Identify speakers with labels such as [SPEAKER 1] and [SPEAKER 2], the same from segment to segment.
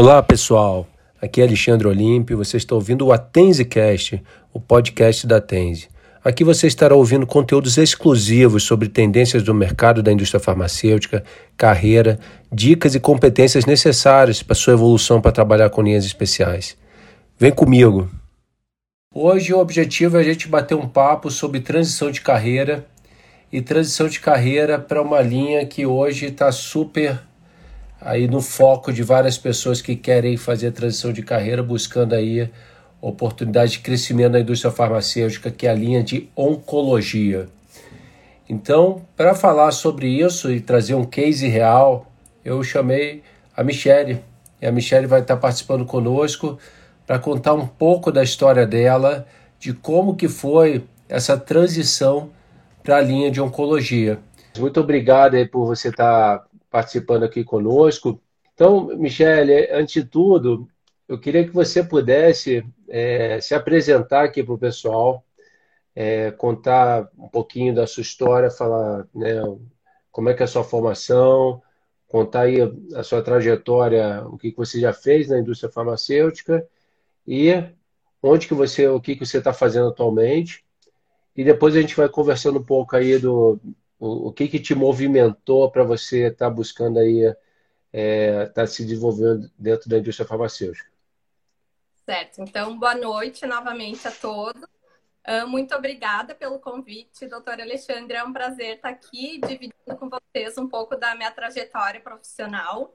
[SPEAKER 1] Olá pessoal, aqui é Alexandre Olímpio. Você está ouvindo o AtenseCast, o podcast da Atense. Aqui você estará ouvindo conteúdos exclusivos sobre tendências do mercado da indústria farmacêutica, carreira, dicas e competências necessárias para sua evolução para trabalhar com linhas especiais. Vem comigo! Hoje o objetivo é a gente bater um papo sobre transição de carreira e transição de carreira para uma linha que hoje está super aí no foco de várias pessoas que querem fazer transição de carreira, buscando aí oportunidade de crescimento na indústria farmacêutica, que é a linha de oncologia. Então, para falar sobre isso e trazer um case real, eu chamei a Michelle. E a Michelle vai estar participando conosco para contar um pouco da história dela, de como que foi essa transição para a linha de oncologia. Muito obrigado aí por você estar participando aqui conosco. Então, Michele, antes de tudo, eu queria que você pudesse é, se apresentar aqui para o pessoal, é, contar um pouquinho da sua história, falar né, como é que é a sua formação, contar aí a sua trajetória, o que você já fez na indústria farmacêutica e onde que você, o que, que você está fazendo atualmente. E depois a gente vai conversando um pouco aí do, o, o que, que te movimentou para você estar tá buscando aí, estar é, tá se desenvolvendo dentro da indústria farmacêutica?
[SPEAKER 2] Certo. Então, boa noite novamente a todos. Uh, muito obrigada pelo convite, doutora Alexandre. É um prazer estar aqui dividindo com vocês um pouco da minha trajetória profissional.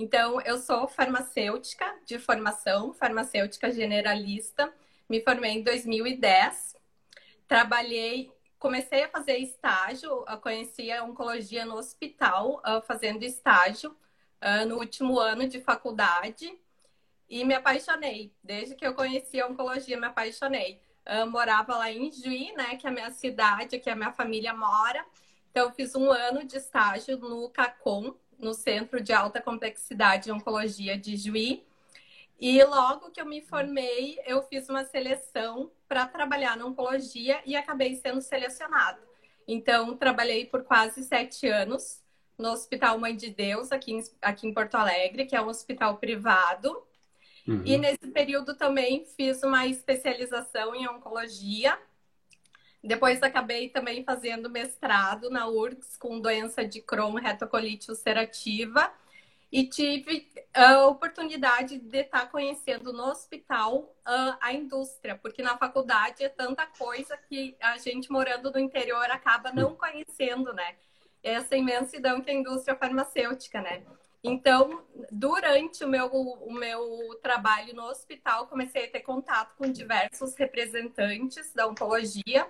[SPEAKER 2] Então, eu sou farmacêutica de formação, farmacêutica generalista. Me formei em 2010. Trabalhei comecei a fazer estágio, eu conheci a oncologia no hospital, uh, fazendo estágio uh, no último ano de faculdade e me apaixonei. Desde que eu conheci a oncologia, me apaixonei. Uh, morava lá em Juí, né, que é a minha cidade, que a minha família mora. Então, eu fiz um ano de estágio no CACOM, no Centro de Alta Complexidade de Oncologia de Juí. E logo que eu me formei, eu fiz uma seleção para trabalhar na oncologia e acabei sendo selecionada. Então, trabalhei por quase sete anos no Hospital Mãe de Deus, aqui em, aqui em Porto Alegre, que é um hospital privado. Uhum. E nesse período também fiz uma especialização em oncologia. Depois acabei também fazendo mestrado na URGS com doença de Crohn, retocolite ulcerativa e tive a oportunidade de estar conhecendo no hospital a indústria, porque na faculdade é tanta coisa que a gente morando no interior acaba não conhecendo, né? Essa imensidão que é a indústria farmacêutica, né? Então, durante o meu, o meu trabalho no hospital, comecei a ter contato com diversos representantes da oncologia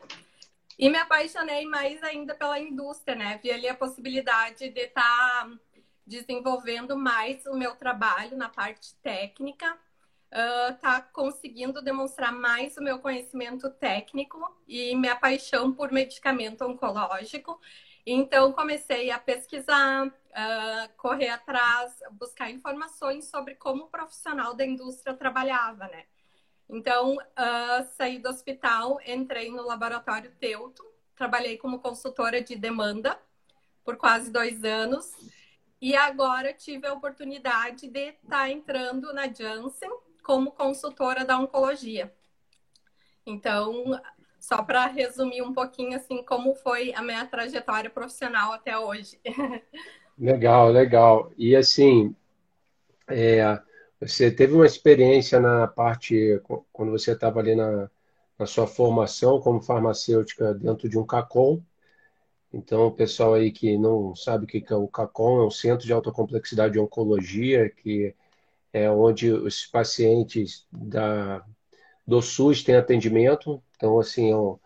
[SPEAKER 2] e me apaixonei mais ainda pela indústria, né? Vi ali a possibilidade de estar desenvolvendo mais o meu trabalho na parte técnica, uh, tá conseguindo demonstrar mais o meu conhecimento técnico e minha paixão por medicamento oncológico. Então, comecei a pesquisar, uh, correr atrás, buscar informações sobre como o profissional da indústria trabalhava, né? Então, uh, saí do hospital, entrei no laboratório Teuto, trabalhei como consultora de demanda por quase dois anos. E agora tive a oportunidade de estar tá entrando na Janssen como consultora da oncologia. Então, só para resumir um pouquinho assim como foi a minha trajetória profissional até hoje.
[SPEAKER 1] Legal, legal. E assim, é, você teve uma experiência na parte quando você estava ali na, na sua formação como farmacêutica dentro de um CACOM, então, o pessoal aí que não sabe o que é o CACOM, é um Centro de Alta Complexidade de Oncologia, que é onde os pacientes da, do SUS têm atendimento. Então, assim, é, um,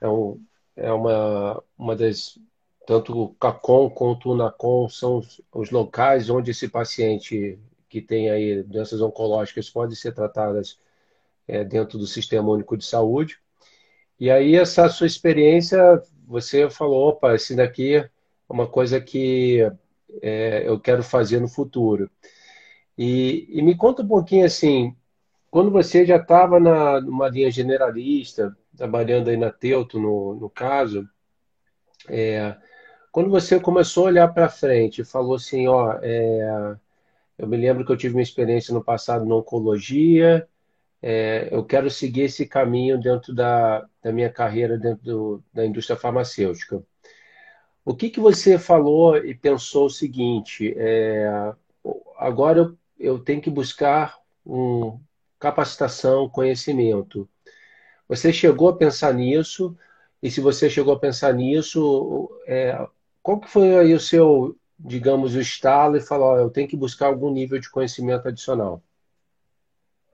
[SPEAKER 1] é, um, é uma, uma das... Tanto o CACOM quanto o NACOM são os, os locais onde esse paciente que tem aí doenças oncológicas podem ser tratadas é, dentro do Sistema Único de Saúde. E aí essa sua experiência você falou, opa, esse daqui é uma coisa que é, eu quero fazer no futuro. E, e, me conta um pouquinho assim, quando você já estava numa linha generalista, trabalhando aí na Teuto, no, no caso, é, quando você começou a olhar para frente e falou assim, ó, é, eu me lembro que eu tive uma experiência no passado na oncologia, é, eu quero seguir esse caminho dentro da, da minha carreira dentro do, da indústria farmacêutica. O que, que você falou e pensou o seguinte, é, agora eu, eu tenho que buscar um, capacitação, conhecimento. Você chegou a pensar nisso? E se você chegou a pensar nisso, é, qual que foi aí o seu, digamos, o estalo e falou, eu tenho que buscar algum nível de conhecimento adicional?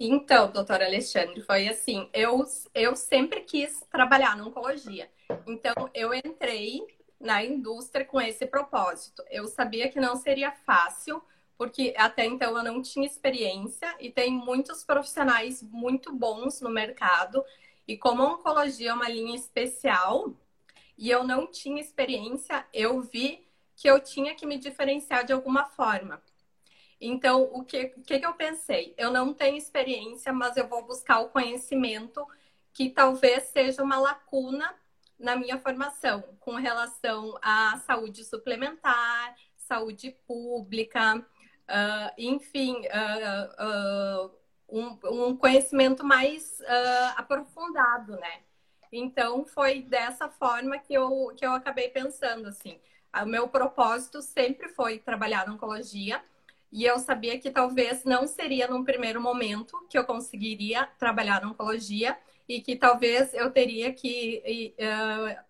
[SPEAKER 2] Então, doutor Alexandre, foi assim, eu, eu sempre quis trabalhar na oncologia. Então, eu entrei na indústria com esse propósito. Eu sabia que não seria fácil, porque até então eu não tinha experiência e tem muitos profissionais muito bons no mercado. E como a oncologia é uma linha especial e eu não tinha experiência, eu vi que eu tinha que me diferenciar de alguma forma. Então, o que, que, que eu pensei? Eu não tenho experiência, mas eu vou buscar o conhecimento que talvez seja uma lacuna na minha formação com relação à saúde suplementar, saúde pública, uh, enfim, uh, uh, um, um, conhecimento mais aprofundado, né? Então, foi dessa forma que eu, que eu acabei pensando, assim. O meu propósito sempre foi trabalhar na oncologia, e eu sabia que talvez não seria num primeiro momento que eu conseguiria trabalhar na oncologia e que talvez eu teria que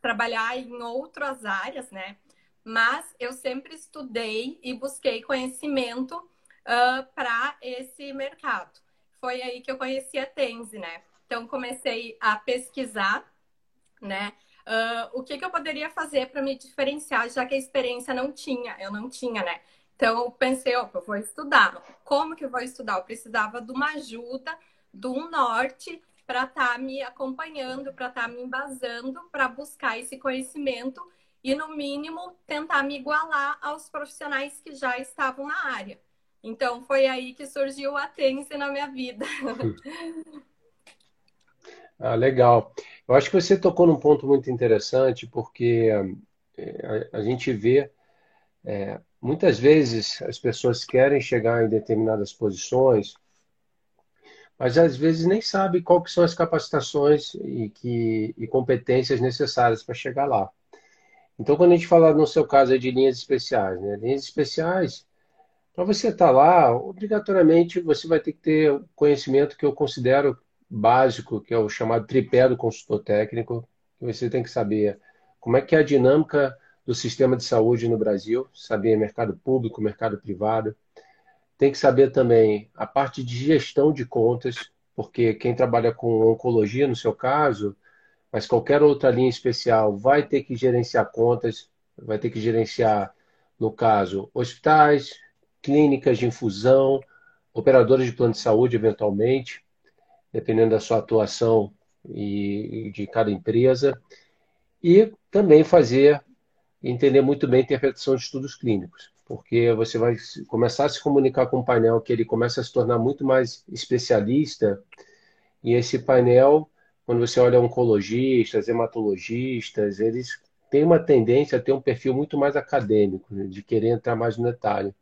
[SPEAKER 2] trabalhar em outras áreas, né? Mas eu sempre estudei e busquei conhecimento uh, para esse mercado. Foi aí que eu conheci a Tense, né? Então comecei a pesquisar, né? Uh, o que, que eu poderia fazer para me diferenciar, já que a experiência não tinha, eu não tinha, né? Então, eu pensei, opa, eu vou estudar. Como que eu vou estudar? Eu precisava de uma ajuda, de um norte, para estar tá me acompanhando, para estar tá me embasando, para buscar esse conhecimento e, no mínimo, tentar me igualar aos profissionais que já estavam na área. Então, foi aí que surgiu a Tense na minha vida.
[SPEAKER 1] Ah, legal. Eu acho que você tocou num ponto muito interessante, porque é, a, a gente vê é, Muitas vezes as pessoas querem chegar em determinadas posições, mas às vezes nem sabem qual que são as capacitações e, que, e competências necessárias para chegar lá. Então, quando a gente fala no seu caso de linhas especiais, né? linhas especiais, para você estar tá lá, obrigatoriamente você vai ter que ter conhecimento que eu considero básico, que é o chamado tripé do consultor técnico, que você tem que saber como é que é a dinâmica do sistema de saúde no Brasil, saber mercado público, mercado privado. Tem que saber também a parte de gestão de contas, porque quem trabalha com oncologia, no seu caso, mas qualquer outra linha especial, vai ter que gerenciar contas, vai ter que gerenciar, no caso, hospitais, clínicas de infusão, operadores de plano de saúde, eventualmente, dependendo da sua atuação e de cada empresa, e também fazer entender muito bem a interpretação de estudos clínicos, porque você vai começar a se comunicar com um painel que ele começa a se tornar muito mais especialista, e esse painel, quando você olha oncologistas, hematologistas, eles têm uma tendência a ter um perfil muito mais acadêmico, né, de querer entrar mais no detalhe.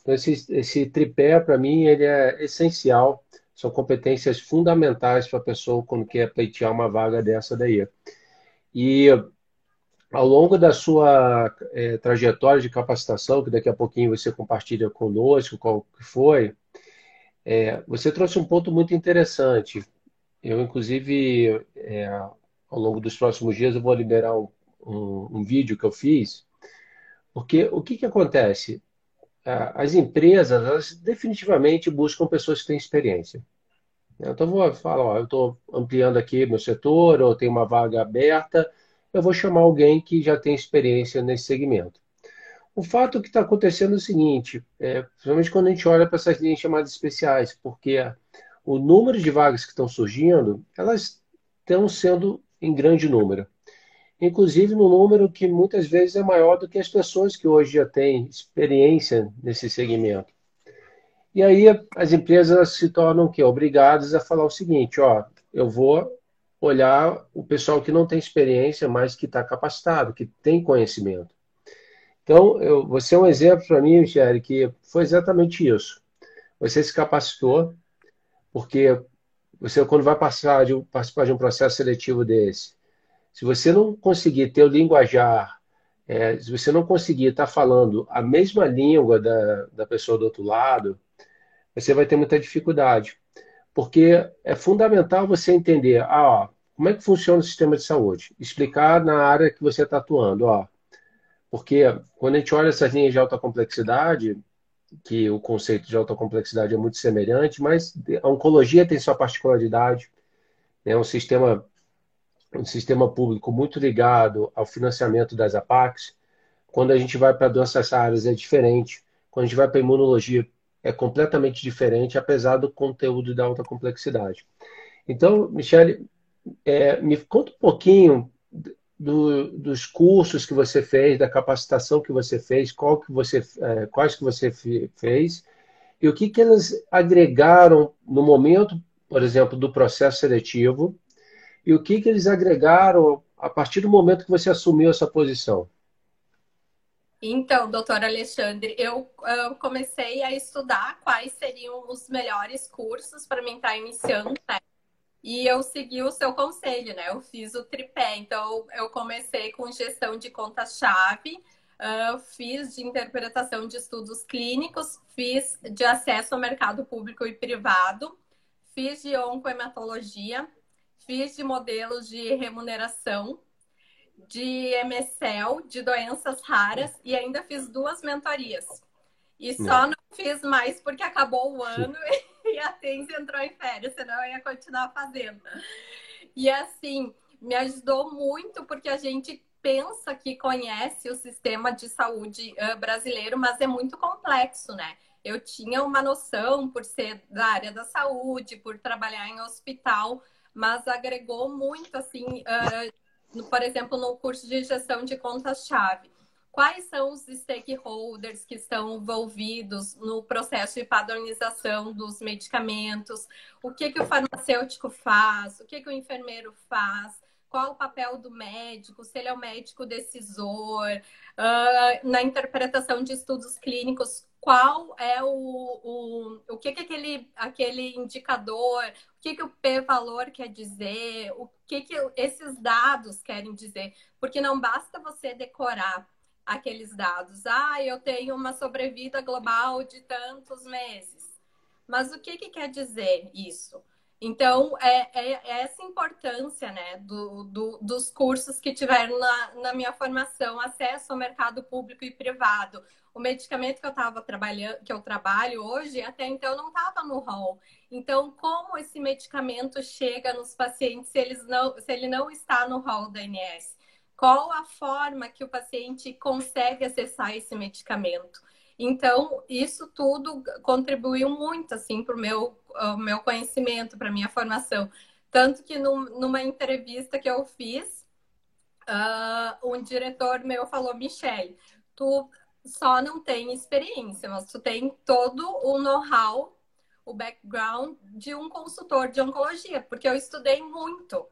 [SPEAKER 1] Então, esse, esse tripé, para mim, ele é essencial, são competências fundamentais para a pessoa quando quer pleitear uma vaga dessa daí. E ao longo da sua é, trajetória de capacitação, que daqui a pouquinho você compartilha conosco qual que foi, é, você trouxe um ponto muito interessante. Eu, inclusive, é, ao longo dos próximos dias, eu vou liberar um, um, um vídeo que eu fiz, porque o que, que acontece? As empresas, elas definitivamente buscam pessoas que têm experiência. Então, eu vou falar, ó, eu estou ampliando aqui meu setor, ou tenho uma vaga aberta, eu vou chamar alguém que já tem experiência nesse segmento. O fato que está acontecendo é o seguinte, é, principalmente quando a gente olha para essas linhas chamadas especiais, porque o número de vagas que estão surgindo, elas estão sendo em grande número. Inclusive no número que muitas vezes é maior do que as pessoas que hoje já têm experiência nesse segmento. E aí as empresas se tornam que obrigadas a falar o seguinte, ó, eu vou olhar o pessoal que não tem experiência, mas que está capacitado, que tem conhecimento. Então, eu, você é um exemplo para mim, Michele, que foi exatamente isso. Você se capacitou, porque você, quando vai passar de, participar de um processo seletivo desse, se você não conseguir ter o linguajar, é, se você não conseguir estar tá falando a mesma língua da, da pessoa do outro lado, você vai ter muita dificuldade. Porque é fundamental você entender, ah, ó, como é que funciona o sistema de saúde? Explicar na área que você está atuando, ó. Porque quando a gente olha essas linhas de alta complexidade, que o conceito de alta complexidade é muito semelhante, mas a oncologia tem sua particularidade, é um sistema um sistema público muito ligado ao financiamento das APACs. Quando a gente vai para doenças raras é diferente. Quando a gente vai para imunologia é completamente diferente, apesar do conteúdo da alta complexidade. Então, Michele, é, me conta um pouquinho do, dos cursos que você fez, da capacitação que você fez, qual que você, é, quais que você fez e o que, que eles agregaram no momento, por exemplo, do processo seletivo e o que, que eles agregaram a partir do momento que você assumiu essa posição.
[SPEAKER 2] Então, doutor Alexandre, eu, eu, comecei a estudar quais seriam os melhores cursos para mim estar iniciando, né? E eu segui o seu conselho, né? Eu fiz o tripé. Então, eu comecei com gestão de conta-chave, uh, fiz de interpretação de estudos clínicos, fiz de acesso ao mercado público e privado, fiz de oncohematologia, fiz de modelos de remuneração, de MSL, de doenças raras e ainda fiz duas mentorias. E só não fiz mais porque acabou o ano e a Tens entrou em férias, senão eu ia continuar fazendo. E assim, me ajudou muito porque a gente pensa que conhece o sistema de saúde uh, brasileiro, mas é muito complexo, né? Eu tinha uma noção por ser da área da saúde, por trabalhar em hospital, mas agregou muito, assim, uh, por exemplo, no curso de gestão de contas-chave. Quais são os stakeholders que estão envolvidos no processo de padronização dos medicamentos? O que, que o farmacêutico faz? O que, que o enfermeiro faz? qual o papel do médico, se ele é o médico decisor, uh, na interpretação de estudos clínicos, qual é o, o, o que, que aquele, aquele indicador, o que, que o P-valor quer dizer, o que, que esses dados querem dizer, porque não basta você decorar aqueles dados. Ah, eu tenho uma sobrevida global de tantos meses. Mas o que, que quer dizer isso? Então, é, é, é, essa importância né, do, do, dos cursos que tiveram na, na, minha formação, acesso ao mercado público e privado. O medicamento que eu estava trabalhando, que eu trabalho hoje, até então não estava no rol. Então, como esse medicamento chega nos pacientes se, eles não, se ele não está no rol da ANS? Qual a forma que o paciente consegue acessar esse medicamento? Então, isso tudo contribuiu muito assim para o meu, meu conhecimento, para a minha formação. Tanto que num, numa entrevista que eu fiz, uh, um diretor meu falou, Michelle, tu só não tem experiência, mas tu tem todo o know-how, o background de um consultor de oncologia, porque eu estudei muito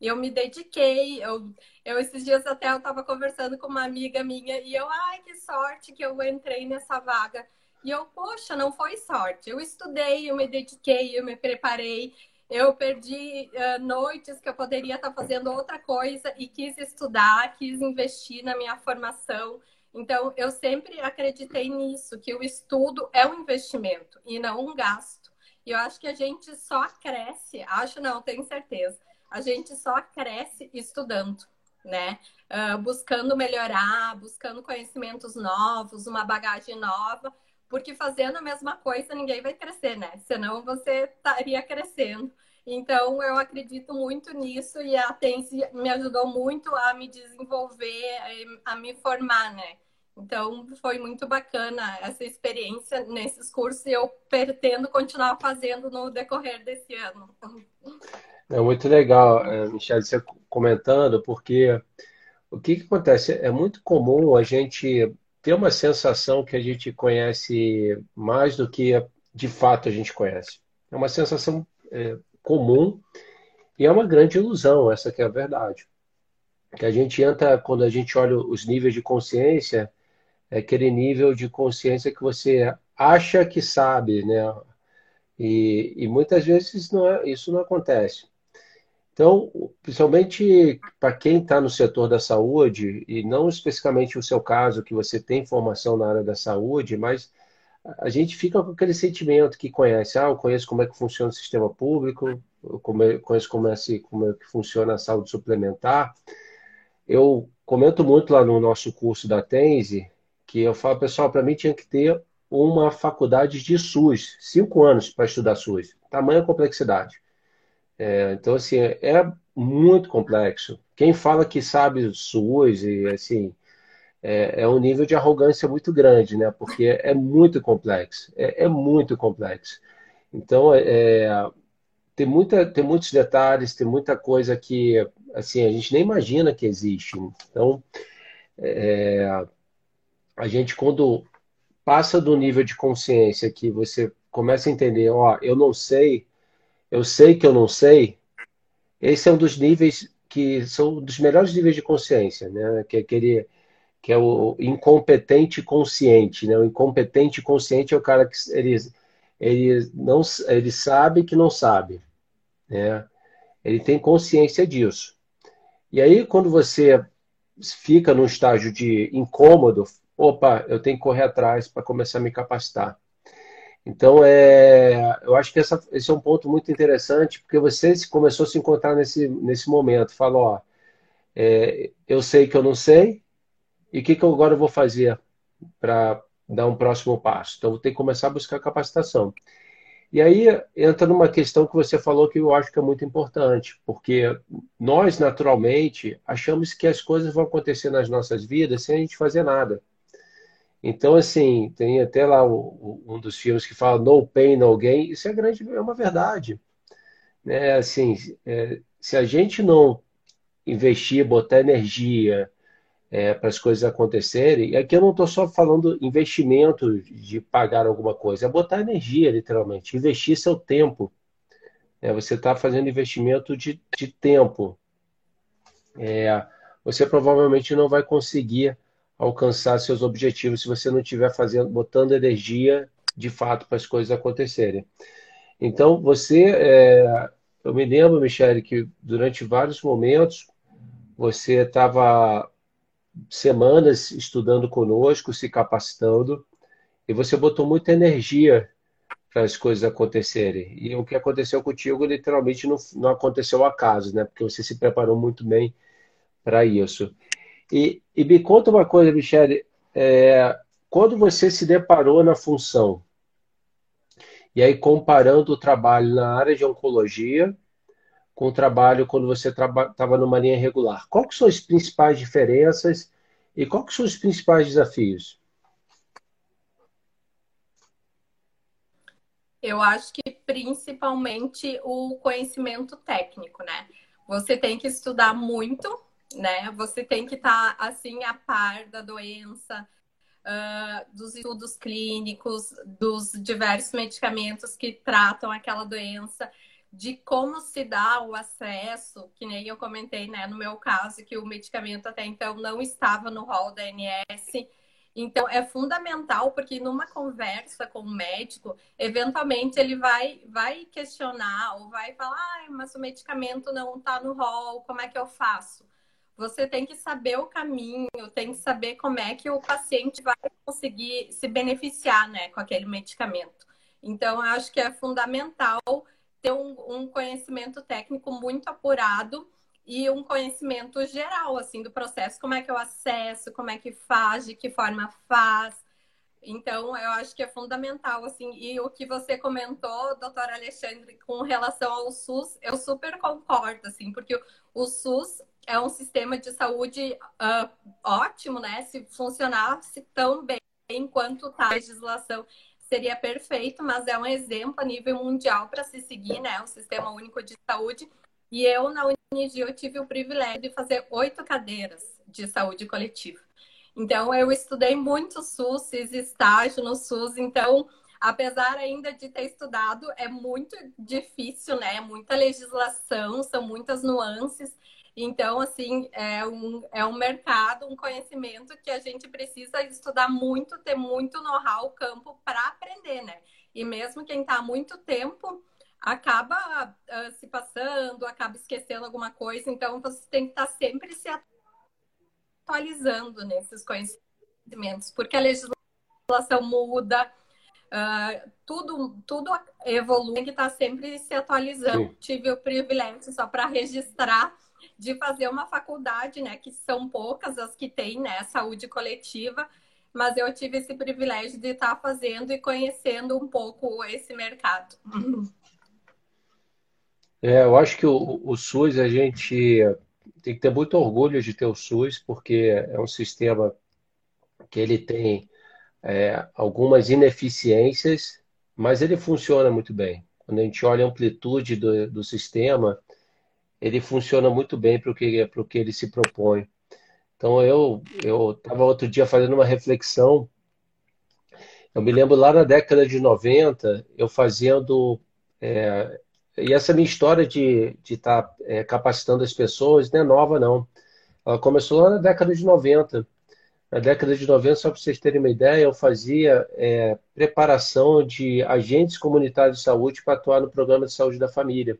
[SPEAKER 2] eu me dediquei. Eu, eu esses dias até eu estava conversando com uma amiga minha e eu, ai, que sorte que eu entrei nessa vaga. E eu, poxa, não foi sorte. Eu estudei, eu me dediquei, eu me preparei. Eu perdi uh, noites que eu poderia estar fazendo outra coisa e quis estudar, quis investir na minha formação. Então, eu sempre acreditei nisso, que o estudo é um investimento e não um gasto. E eu acho que a gente só cresce, acho não, tenho certeza, a gente só cresce estudando, né? Uh, buscando melhorar, buscando conhecimentos novos, uma bagagem nova, porque fazendo a mesma coisa ninguém vai crescer, né? Senão você estaria crescendo. Então, eu acredito muito nisso e a Tense me ajudou muito a me desenvolver, a me formar, né? Então, foi muito bacana essa experiência nesses cursos e eu pretendo continuar fazendo no decorrer desse ano.
[SPEAKER 1] É muito legal, é, Michelle, você comentando, porque o que, que acontece? É muito comum a gente ter uma sensação que a gente conhece mais do que, de fato a gente conhece. É uma sensação é, comum e é uma grande ilusão, essa que é a verdade. Que a gente entra, quando a gente olha os níveis de consciência, é aquele nível de consciência que você acha que sabe, né? E, e muitas vezes não é, isso não acontece. Então, principalmente para quem está no setor da saúde, e não especificamente o seu caso, que você tem formação na área da saúde, mas a gente fica com aquele sentimento que conhece, ah, eu conheço como é que funciona o sistema público, eu conheço como é, como é que funciona a saúde suplementar. Eu comento muito lá no nosso curso da Tense, que eu falo, pessoal, para mim tinha que ter uma faculdade de SUS, cinco anos para estudar SUS, tamanha complexidade. É, então, assim, é muito complexo. Quem fala que sabe SUS e, assim, é, é, um nível de arrogância muito grande, né? Porque é, muito complexo, é, é muito complexo. Então, é, é, tem, muita, tem muitos detalhes, tem muita coisa que, assim, a gente nem imagina que existe. Então, é, a gente, quando passa do nível de consciência que você começa a entender, ó, eu não sei eu sei que eu não sei, esse é um dos níveis que são dos melhores níveis de consciência, né? Que é aquele que é o incompetente consciente, né? O incompetente consciente é o cara que ele, ele não ele sabe que não sabe, né? Ele tem consciência disso. E aí quando você fica num estágio de incômodo, opa, eu tenho que correr atrás para começar a me capacitar. Então, é, eu acho que essa, esse é um ponto muito interessante, porque você começou a se encontrar nesse, nesse momento. Falou, ó, é, eu sei que eu não sei, e o que, que eu agora vou fazer para dar um próximo passo? Então, vou ter que começar a buscar capacitação. E aí entra numa questão que você falou que eu acho que é muito importante, porque nós, naturalmente, achamos que as coisas vão acontecer nas nossas vidas sem a gente fazer nada. Então, assim, tem até lá um dos filmes que fala No Pain, No Gain. Isso é grande, é uma verdade. Né? Assim, é, se a gente não investir, botar energia é, para as coisas acontecerem, e aqui eu não estou só falando investimento de pagar alguma coisa, é botar energia, literalmente, investir seu tempo. É, você está fazendo investimento de, de tempo. É, você provavelmente não vai conseguir alcançar seus objetivos se você não estiver fazendo, botando energia de fato para as coisas acontecerem. Então, você, é, eu me lembro, Michele, que durante vários momentos você estava semanas estudando conosco, se capacitando, e você botou muita energia para as coisas acontecerem. E o que aconteceu contigo literalmente não, não aconteceu acaso, né? Porque você se preparou muito bem para isso. E, e me conta uma coisa, Michele, é, quando você se deparou na função, e aí comparando o trabalho na área de oncologia com o trabalho quando você estava numa linha regular, quais são as principais diferenças e quais são os principais desafios?
[SPEAKER 2] Eu acho que principalmente o conhecimento técnico, né? Você tem que estudar muito né? Você tem que estar tá, assim a par da doença, uh, dos estudos clínicos, dos diversos medicamentos que tratam aquela doença, de como se dá o acesso, que nem eu comentei, né, no meu caso, que o medicamento até então não estava no rol da ANS. Então, é fundamental, porque numa conversa com o médico, eventualmente ele vai, vai questionar ou vai falar, ah, mas o medicamento não está no rol, como é que eu faço? Você tem que saber o caminho, tem que saber como é que o paciente vai conseguir se beneficiar né, com aquele medicamento. Então, acho que é fundamental ter um, um, conhecimento técnico muito apurado e um conhecimento geral, assim, do processo. Como é que eu acesso, como é que faz, de que forma faz. Então, eu acho que é fundamental, assim. E o que você comentou, doutor Alexandre, com relação ao SUS, eu super concordo, assim, porque o SUS é um sistema de saúde uh, ótimo, né? Se funcionasse tão bem quanto tá a legislação, seria perfeito, mas é um exemplo a nível mundial para se seguir, né? O Sistema Único de Saúde. E eu, na Unigi, eu tive o privilégio de fazer oito cadeiras de saúde coletiva. Então, eu estudei muito SUS, fiz estágio no SUS, então apesar ainda de ter estudado, é muito difícil, né? É muita legislação, são muitas nuances. Então, assim, é um, é um mercado, um conhecimento que a gente precisa estudar muito, ter muito know-how, campo para aprender, né? E mesmo quem está há muito tempo acaba uh, se passando, acaba esquecendo alguma coisa. Então, você tem que estar tá sempre se atualizando nesses conhecimentos, porque a legislação muda, uh, tudo, tudo evolui, tem que estar tá sempre se atualizando. Sim. Tive o privilégio, só para registrar, de fazer uma faculdade, né, que são poucas as que têm, né, saúde coletiva, mas eu tive esse privilégio de estar fazendo e conhecendo um pouco esse mercado.
[SPEAKER 1] É, eu acho que o, o SUS a gente tem que ter muito orgulho de ter o SUS, porque é um sistema que ele tem é, algumas ineficiências, mas ele funciona muito bem. Quando a gente olha a amplitude do, do sistema, ele funciona muito bem para o que, que ele se propõe. Então eu eu estava outro dia fazendo uma reflexão. Eu me lembro lá na década de 90, eu fazendo. É, e essa minha história de estar tá, é, capacitando as pessoas não é nova, não. Ela começou lá na década de 90. Na década de 90, só para vocês terem uma ideia, eu fazia é, preparação de agentes comunitários de saúde para atuar no programa de saúde da família.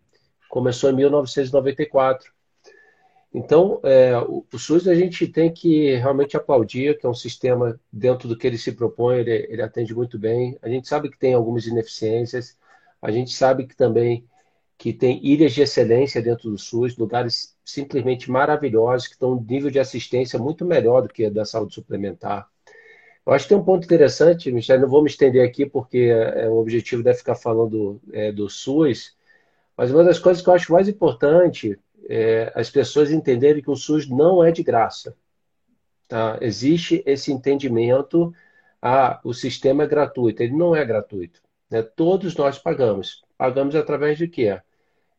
[SPEAKER 1] Começou em 1994. Então, é, o, o, SUS a gente tem que realmente aplaudir, que é um sistema, dentro do que ele se propõe, ele, ele atende muito bem. A gente sabe que tem algumas ineficiências, a gente sabe que também que tem ilhas de excelência dentro do SUS, lugares simplesmente maravilhosos, que estão um nível de assistência muito melhor do que a da saúde suplementar. Eu acho que tem um ponto interessante, Michel, não vou me estender aqui porque é, o objetivo deve ficar falando é, do SUS, mas uma das coisas que eu acho mais importante é as pessoas entenderem que o SUS não é de graça. Tá? Existe esse entendimento, ah, o sistema é gratuito. Ele não é gratuito. Né? Todos nós pagamos. Pagamos através de quê?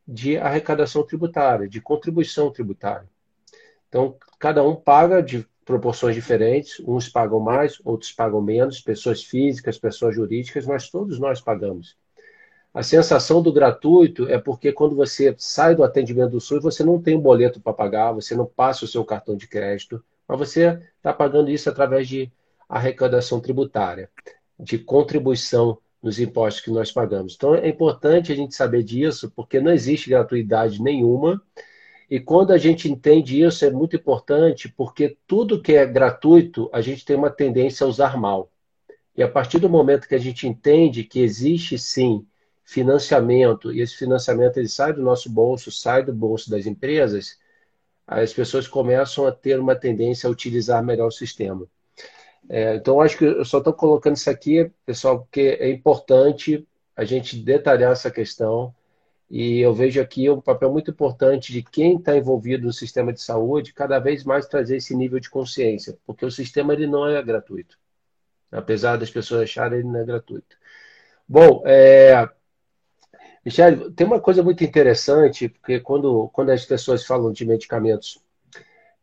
[SPEAKER 1] De arrecadação tributária, de contribuição tributária. Então, cada um paga de proporções diferentes, uns pagam mais, outros pagam menos, pessoas físicas, pessoas jurídicas, mas todos nós pagamos. A sensação do gratuito é porque quando você sai do atendimento do SUS, você não tem um boleto para pagar, você não passa o seu cartão de crédito, mas você está pagando isso através de arrecadação tributária, de contribuição nos impostos que nós pagamos. Então é importante a gente saber disso, porque não existe gratuidade nenhuma. E quando a gente entende isso, é muito importante, porque tudo que é gratuito, a gente tem uma tendência a usar mal. E a partir do momento que a gente entende que existe sim financiamento, e esse financiamento ele sai do nosso bolso, sai do bolso das empresas, as pessoas começam a ter uma tendência a utilizar melhor o sistema. É, então, acho que eu só estou colocando isso aqui, pessoal, porque é importante a gente detalhar essa questão. E eu vejo aqui um papel muito importante de quem está envolvido no sistema de saúde, cada vez mais trazer esse nível de consciência, porque o sistema ele não é gratuito. Apesar das pessoas acharem ele não é gratuito. Bom, é, Michele, tem uma coisa muito interessante, porque quando, quando as pessoas falam de medicamentos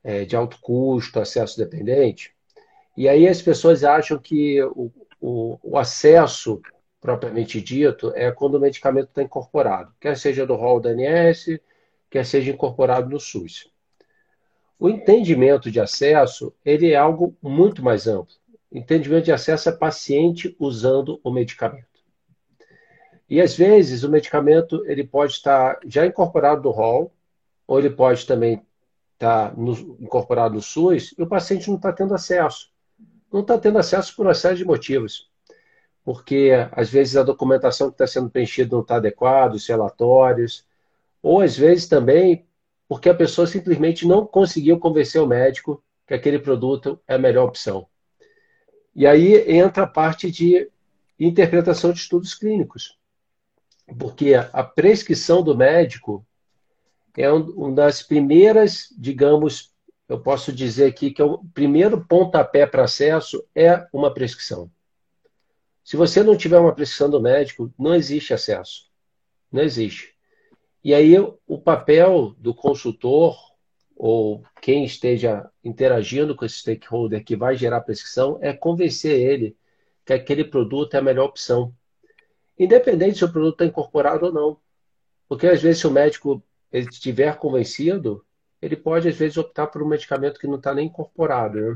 [SPEAKER 1] é, de alto custo, acesso dependente, e aí as pessoas acham que o, o, o acesso propriamente dito é quando o medicamento está incorporado, quer seja do rol da ANS, quer seja incorporado no SUS. O entendimento de acesso ele é algo muito mais amplo. Entendimento de acesso é paciente usando o medicamento. E às vezes o medicamento ele pode estar já incorporado no rol, ou ele pode também estar no, incorporado no SUS, e o paciente não está tendo acesso. Não está tendo acesso por uma série de motivos. Porque às vezes a documentação que está sendo preenchida não está adequada, os relatórios, ou às vezes também porque a pessoa simplesmente não conseguiu convencer o médico que aquele produto é a melhor opção. E aí entra a parte de interpretação de estudos clínicos porque a prescrição do médico é uma das primeiras, digamos, eu posso dizer aqui que é o primeiro pontapé para acesso é uma prescrição. Se você não tiver uma prescrição do médico, não existe acesso. Não existe. E aí o papel do consultor ou quem esteja interagindo com esse stakeholder que vai gerar prescrição é convencer ele que aquele produto é a melhor opção independente se o produto está incorporado ou não. Porque às vezes se o médico estiver convencido, ele pode às vezes optar por um medicamento que não está nem incorporado. Né?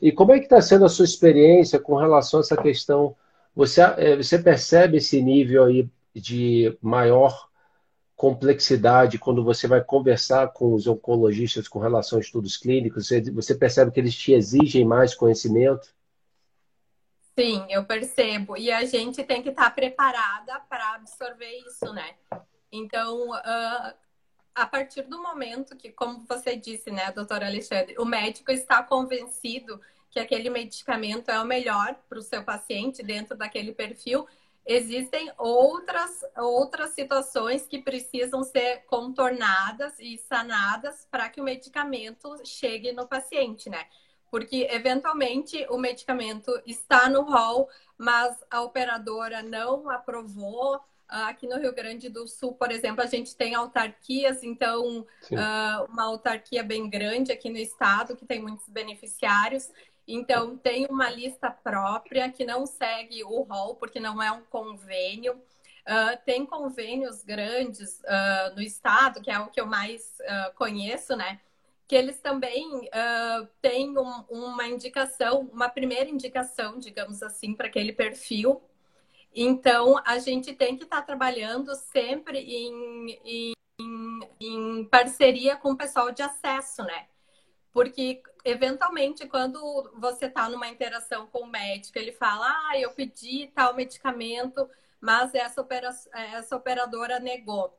[SPEAKER 1] E como é que está sendo a sua experiência com relação a essa questão? Você, é, você percebe esse nível aí de maior complexidade quando você vai conversar com os oncologistas com relação a estudos clínicos? Você, você percebe que eles te exigem mais conhecimento?
[SPEAKER 2] Sim, eu percebo. E a gente tem que estar preparada para absorver isso, né? Então, uh, a partir do momento que, como você disse, né, doutora Alexandre, o médico está convencido que aquele medicamento é o melhor para o seu paciente dentro daquele perfil, existem outras, outras situações que precisam ser contornadas e sanadas para que o medicamento chegue no paciente, né? Porque, eventualmente, o medicamento está no rol, mas a operadora não aprovou, Aqui no Rio Grande do Sul, por exemplo, a gente tem autarquias, então, uh, uma autarquia bem grande aqui no estado, que tem muitos beneficiários. Então, tem uma lista própria que não segue o rol, porque não é um convênio. Uh, tem convênios grandes uh, no estado, que é o que eu mais conheço, né? Que eles também têm um, uma indicação, uma primeira indicação, digamos assim, para aquele perfil então, a gente tem que estar tá trabalhando sempre em, em, em, parceria com o pessoal de acesso, né? Porque, eventualmente, quando você está numa interação com o médico, ele fala, ah, eu pedi tal medicamento, mas essa, opera essa operadora negou.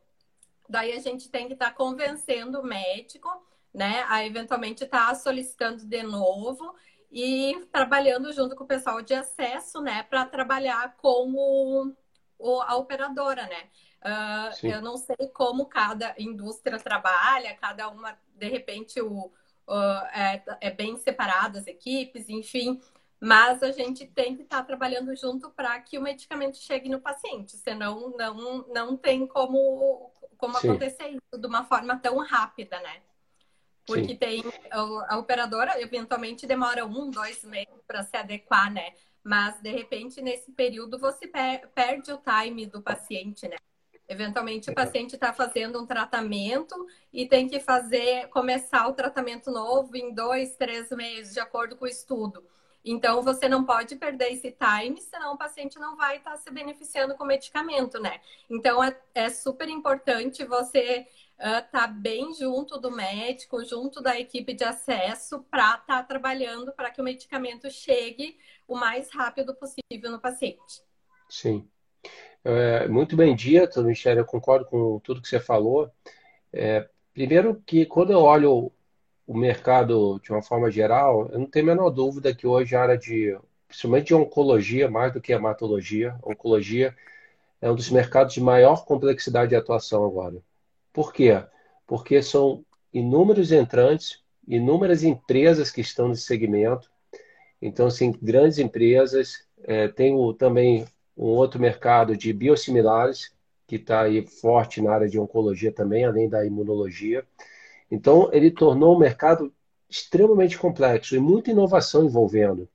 [SPEAKER 2] Daí a gente tem que estar tá convencendo o médico, né, a eventualmente estar tá solicitando de novo e trabalhando junto com o pessoal de acesso, né, para trabalhar com o, o, a operadora, né. Uh, eu não sei como cada indústria trabalha, cada uma, de repente, o, uh, é, é, bem separado as equipes, enfim, mas a gente tem que estar tá trabalhando junto para que o medicamento chegue no paciente, senão não, não tem como, como acontecer isso de uma forma tão rápida, né? Porque Sim. tem a operadora eventualmente demora um, dois meses para se adequar, né? Mas de repente nesse período você perde o time do paciente, né? Eventualmente o paciente está fazendo um tratamento e tem que fazer começar o tratamento novo em dois, três meses, de acordo com o estudo. Então você não pode perder esse time, senão o paciente não vai estar tá se beneficiando com o medicamento, né? Então é, é super importante você estar uh, tá bem junto do médico, junto da equipe de acesso, para estar tá trabalhando para que o medicamento chegue o mais rápido possível no paciente.
[SPEAKER 1] Sim. É, muito bem dito, Michelle, eu concordo com tudo que você falou. É, primeiro que quando eu olho o mercado de uma forma geral, eu não tenho a menor dúvida que hoje a área de, principalmente de oncologia, mais do que hematologia, oncologia é um dos mercados de maior complexidade de atuação agora. Por quê? Porque são inúmeros entrantes, inúmeras empresas que estão nesse segmento. Então, assim, grandes empresas. É, tem o, também um outro mercado de biosimilares, que está aí forte na área de oncologia também, além da imunologia. Então, ele tornou o mercado extremamente complexo e muita inovação envolvendo.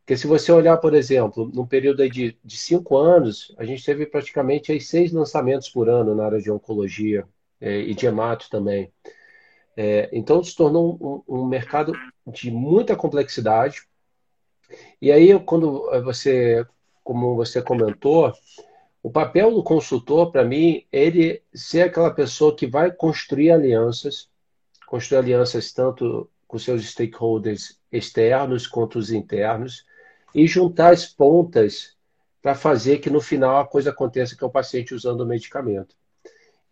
[SPEAKER 1] Porque se você olhar, por exemplo, num período de, de cinco anos, a gente teve praticamente aí, seis lançamentos por ano na área de oncologia, é, e de hemato também. É, então se tornou um, um, mercado de muita complexidade. E aí, quando você, como você comentou, o papel do consultor, para mim, ele ser aquela pessoa que vai construir alianças, construir alianças tanto com seus stakeholders externos quanto os internos, e juntar as pontas para fazer que no final a coisa aconteça, que é o paciente usando o medicamento.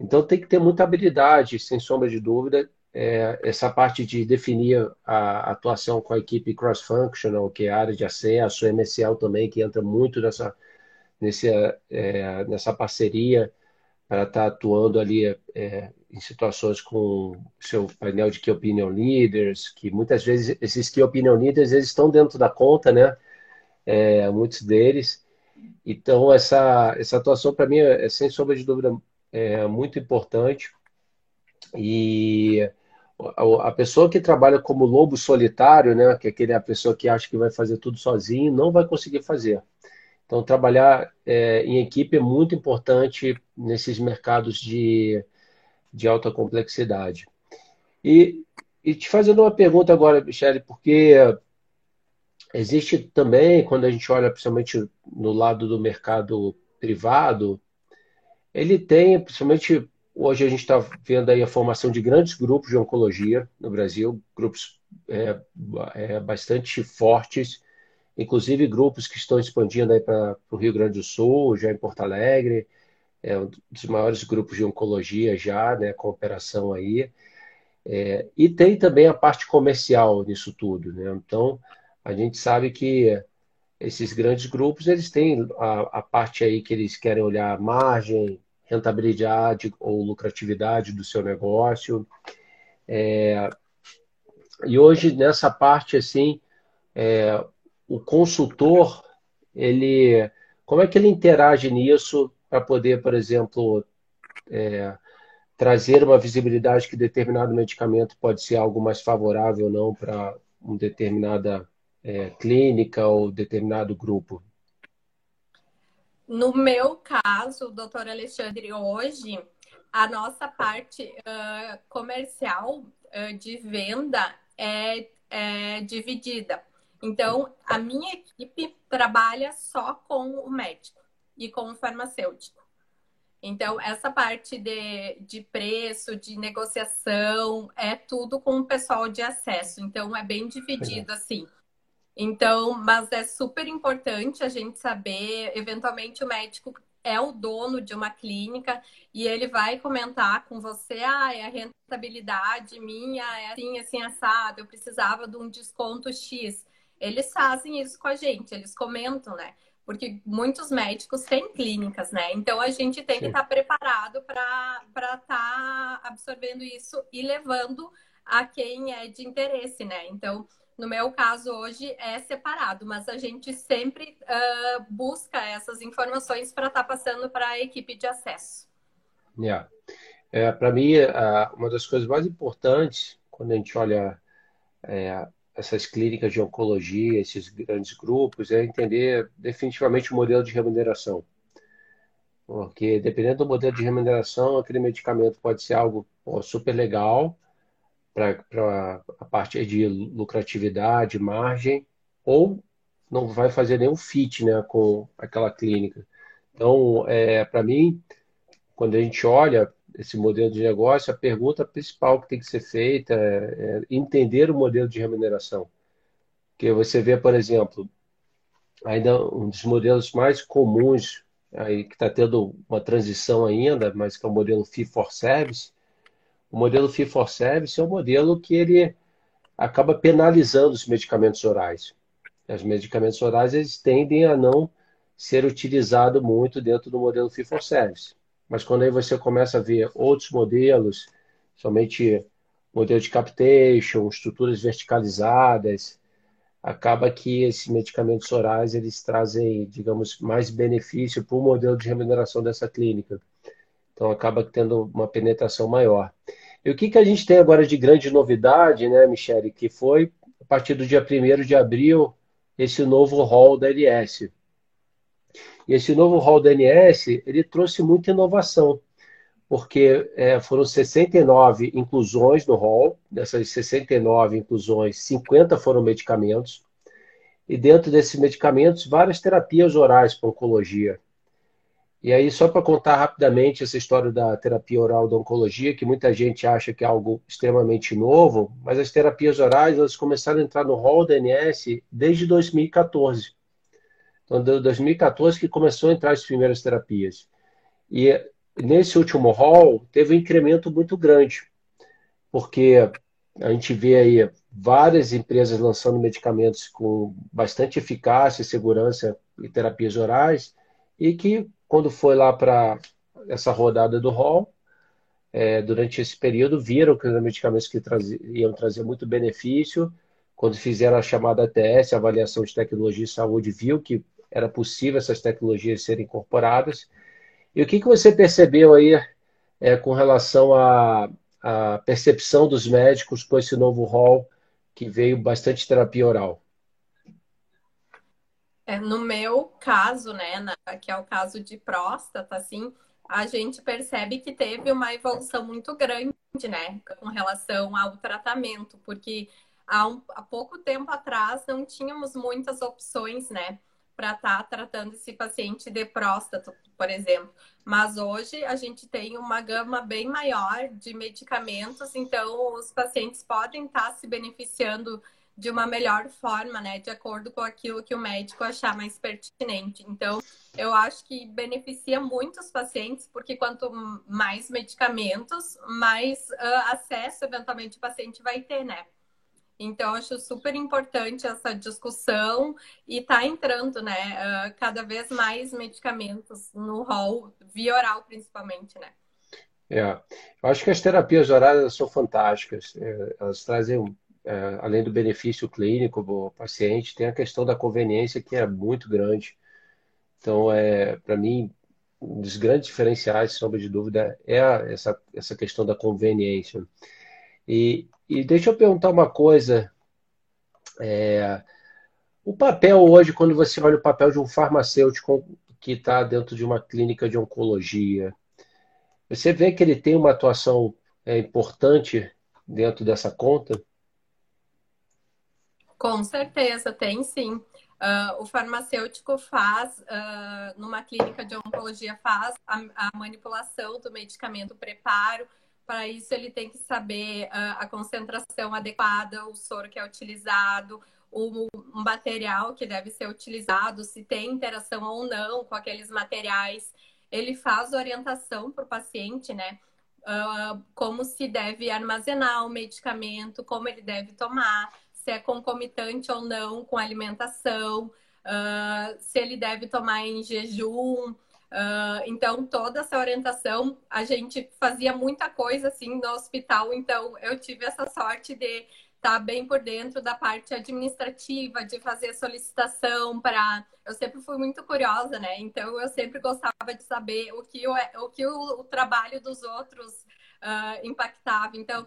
[SPEAKER 1] Então tem que ter muita habilidade, sem sombra de dúvida, é, essa parte de definir a atuação com a equipe cross-functional, que é a área de acesso, MSL também, que entra muito nessa, nesse, é, nessa parceria para estar tá atuando ali é, em situações com seu painel de Key Opinion Leaders, que muitas vezes esses Key Opinion Leaders eles estão dentro da conta, né? É, muitos deles. Então, essa, essa atuação, para mim, é, sem sombra de dúvida, é muito importante. E a pessoa que trabalha como lobo solitário, né, que é aquele a pessoa que acha que vai fazer tudo sozinho, não vai conseguir fazer. Então, trabalhar é, em equipe é muito importante nesses mercados de, de alta complexidade. E, e te fazendo uma pergunta agora, Michele, porque existe também, quando a gente olha principalmente no lado do mercado privado, ele tem, principalmente hoje a gente está vendo aí a formação de grandes grupos de oncologia no Brasil, grupos é, é, bastante fortes, inclusive grupos que estão expandindo aí para o Rio Grande do Sul, já em Porto Alegre, é um dos maiores grupos de oncologia já, né, com operação aí. É, e tem também a parte comercial nisso tudo, né? Então, a gente sabe que esses grandes grupos, eles têm a, a parte aí que eles querem olhar margem, rentabilidade ou lucratividade do seu negócio. É, e hoje, nessa parte, assim, é, o consultor, ele, como é que ele interage nisso para poder, por exemplo, é, trazer uma visibilidade que determinado medicamento pode ser algo mais favorável ou não para uma determinada é, clínica ou determinado grupo?
[SPEAKER 2] No meu caso, doutor Alexandre, hoje a nossa parte uh, comercial uh, de venda é, é dividida. Então, a minha equipe trabalha só com o médico e com o farmacêutico. Então, essa parte de, de preço, de negociação, é tudo com o pessoal de acesso. Então, é bem dividido assim. Então, mas é super importante a gente saber, eventualmente o médico é o dono de uma clínica e ele vai comentar com você, ah, é a rentabilidade minha é assim, assim, assado, eu precisava de um desconto X. Eles fazem isso com a gente, eles comentam, né? Porque muitos médicos têm clínicas, né? Então a gente tem Sim. que estar preparado para estar tá absorvendo isso e levando a quem é de interesse, né? Então, no meu caso, hoje é separado, mas a gente sempre uh, busca essas informações para estar tá passando para a equipe de acesso.
[SPEAKER 1] Yeah. É, para mim, uma das coisas mais importantes quando a gente olha é, essas clínicas de oncologia, esses grandes grupos, é entender definitivamente o modelo de remuneração. Porque dependendo do modelo de remuneração, aquele medicamento pode ser algo pô, super legal, para a parte de lucratividade, margem, ou não vai fazer nenhum fit né, com aquela clínica. Então, é, para mim, quando a gente olha esse modelo de negócio, a pergunta principal que tem que ser feita é, é entender o modelo de remuneração. Porque você vê, por exemplo, ainda um dos modelos mais comuns aí que está tendo uma transição ainda, mas que é o modelo fee for service, o modelo fee for service é um modelo que ele acaba penalizando os medicamentos orais. Os medicamentos orais eles tendem a não ser utilizados muito dentro do modelo fee for service. Mas quando aí você começa a ver outros modelos, somente modelo de capitation, estruturas verticalizadas, acaba que esses medicamentos orais eles trazem, digamos, mais benefício para o modelo de remuneração dessa clínica. Então acaba tendo uma penetração maior. E o que, que a gente tem agora de grande novidade, né, Michele, que foi, a partir do dia 1 de abril, esse novo hall da LS. E esse novo hall da LS, ele trouxe muita inovação, porque é, foram 69 inclusões no hall, dessas 69 inclusões, 50 foram medicamentos, e dentro desses medicamentos, várias terapias orais para oncologia. E aí, só para contar rapidamente essa história da terapia oral da oncologia, que muita gente acha que é algo extremamente novo, mas as terapias orais elas começaram a entrar no rol da ANS desde 2014. Então, de 2014 que começou a entrar as primeiras terapias. E nesse último rol teve um incremento muito grande, porque a gente vê aí várias empresas lançando medicamentos com bastante eficácia, segurança e terapias orais, e que quando foi lá para essa rodada do hall, é, durante esse período, viram que os medicamentos que traziam, iam trazer muito benefício. Quando fizeram a chamada TS, avaliação de tecnologia e saúde, viu que era possível essas tecnologias serem incorporadas. E o que, que você percebeu aí é, com relação à, à percepção dos médicos com esse novo rol que veio bastante terapia oral?
[SPEAKER 2] É, no meu caso, né, na, que é o caso de próstata, assim, a gente percebe que teve uma evolução muito grande, né, com relação ao tratamento, porque há, um, há pouco tempo atrás não tínhamos muitas opções, né, para estar tá tratando esse paciente de próstata, por exemplo. Mas hoje a gente tem uma gama bem maior de medicamentos, então os pacientes podem estar tá se beneficiando de uma melhor forma, né, de acordo com aquilo que o médico achar mais pertinente. Então, eu acho que beneficia muito os pacientes, porque quanto mais medicamentos, mais uh, acesso eventualmente o paciente vai ter, né? Então, acho super importante essa discussão e tá entrando, né, uh, cada vez mais medicamentos no rol, via oral principalmente, né?
[SPEAKER 1] É, eu acho que as terapias orais são fantásticas. É, elas trazem, é, além do benefício clínico do paciente, tem a questão da conveniência que é muito grande. Então, é, para mim, um dos grandes diferenciais, sombra de dúvida, é essa, essa questão da conveniência. E, e deixa eu perguntar uma coisa. É, o papel hoje, quando você olha o papel de um farmacêutico que está dentro de uma clínica de oncologia, você vê que ele tem uma atuação é, importante dentro dessa conta?
[SPEAKER 2] Com certeza, tem sim. Uh, o farmacêutico faz, uh, numa clínica de oncologia, faz a, a manipulação do medicamento, o preparo, para isso, ele tem que saber uh, a concentração adequada, o soro que é utilizado, o, o material que deve ser utilizado, se tem interação ou não com aqueles materiais. Ele faz orientação para o paciente, né? Como se deve armazenar o medicamento, como ele deve tomar, se é concomitante ou não com alimentação, uh, se ele deve tomar em jejum, Uh, então, toda essa orientação, a gente fazia muita coisa assim no hospital, então eu tive essa sorte de estar tá bem por dentro da parte administrativa, de fazer solicitação para. Eu sempre fui muito curiosa, né? Então, eu sempre gostava de saber o que o, o, que o, o trabalho dos outros uh, impactava. Então,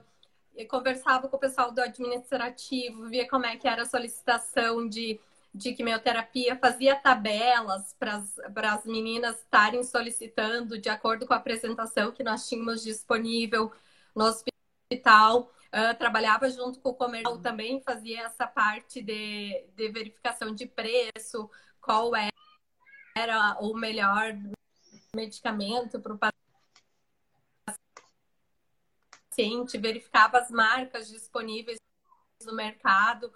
[SPEAKER 2] eu conversava com o pessoal do administrativo, via como é que era a solicitação de de quimioterapia, fazia tabelas para as meninas estarem solicitando de acordo com a apresentação que nós tínhamos disponível no hospital. Uh, trabalhava junto com o comercial também, fazia essa parte de, de verificação de preço, qual era o melhor medicamento para o paciente, verificava as marcas disponíveis no mercado.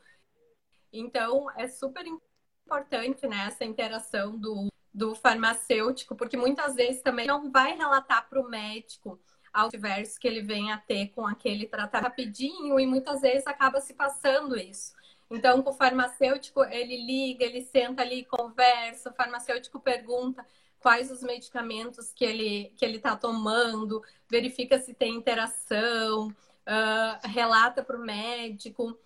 [SPEAKER 2] Então, é super importante né, essa interação do, do farmacêutico, porque muitas vezes também não vai relatar para o médico ao diverso que ele vem a ter com aquele tratamento rapidinho e muitas vezes acaba se passando isso. Então, com o farmacêutico, ele liga, ele senta ali, conversa, o farmacêutico pergunta quais os medicamentos que ele que ele está tomando, verifica se tem interação, uh, relata para o médico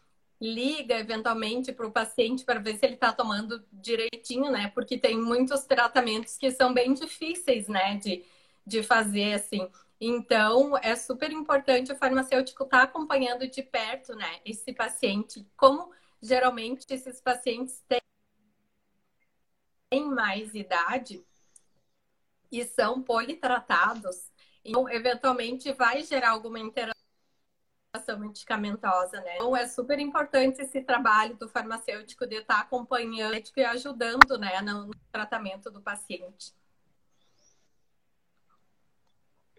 [SPEAKER 2] liga eventualmente para o paciente para ver se ele está tomando direitinho, né? Porque tem muitos tratamentos que são bem difíceis, né, de, de fazer assim. Então, é super importante o farmacêutico estar tá acompanhando de perto, né, esse paciente. Como geralmente esses pacientes têm mais idade e são politratados, então, eventualmente vai gerar alguma interação medicamentosa, né? Então é super importante esse trabalho do farmacêutico de estar acompanhando e ajudando, né, no tratamento do paciente.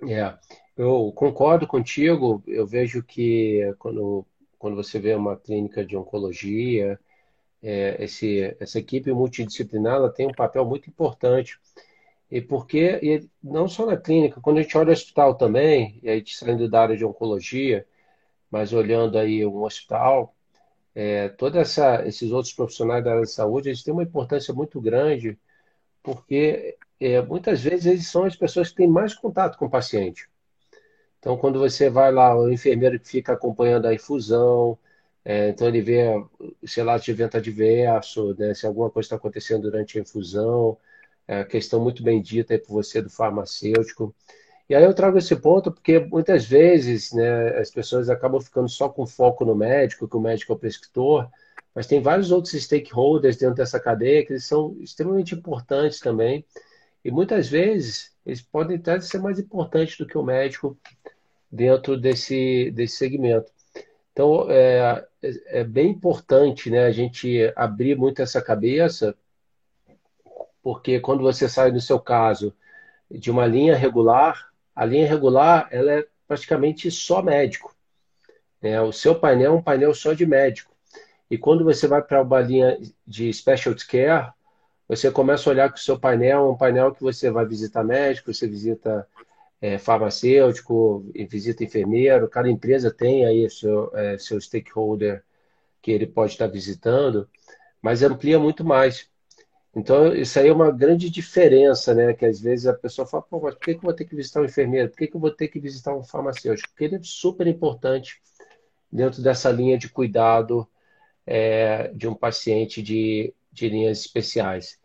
[SPEAKER 1] É, eu concordo contigo. Eu vejo que quando, quando você vê uma clínica de oncologia, é, esse, essa equipe multidisciplinar ela tem um papel muito importante. E porque, e não só na clínica, quando a gente olha o hospital também, e aí saindo da área de oncologia, mas olhando aí um hospital, é, todos esses outros profissionais da área de saúde, eles têm uma importância muito grande, porque é, muitas vezes eles são as pessoas que têm mais contato com o paciente. Então, quando você vai lá, o enfermeiro que fica acompanhando a infusão, é, então ele vê, sei lá, de evento adverso, né, se alguma coisa está acontecendo durante a infusão, é, questão muito bem dita por você do farmacêutico. E aí eu trago esse ponto porque muitas vezes né, as pessoas acabam ficando só com foco no médico, que o médico é o prescritor, mas tem vários outros stakeholders dentro dessa cadeia que eles são extremamente importantes também. E muitas vezes eles podem até ser mais importantes do que o médico dentro desse, desse segmento. Então, é, é bem importante né, a gente abrir muito essa cabeça, porque quando você sai, no seu caso, de uma linha regular, a linha regular ela é praticamente só médico. É, o seu painel é um painel só de médico. E quando você vai para uma linha de specialty care, você começa a olhar que o seu painel é um painel que você vai visitar médico, você visita é, farmacêutico, visita enfermeiro, cada empresa tem aí seu, é, seu stakeholder que ele pode estar visitando, mas amplia muito mais. Então, isso aí é uma grande diferença, né? Que às vezes a pessoa fala, pô, mas por que, eu vou ter que visitar um enfermeiro? Por que, que eu vou ter que visitar um farmacêutico? Porque ele é super importante dentro dessa linha de cuidado é, de um paciente de, de linhas especiais.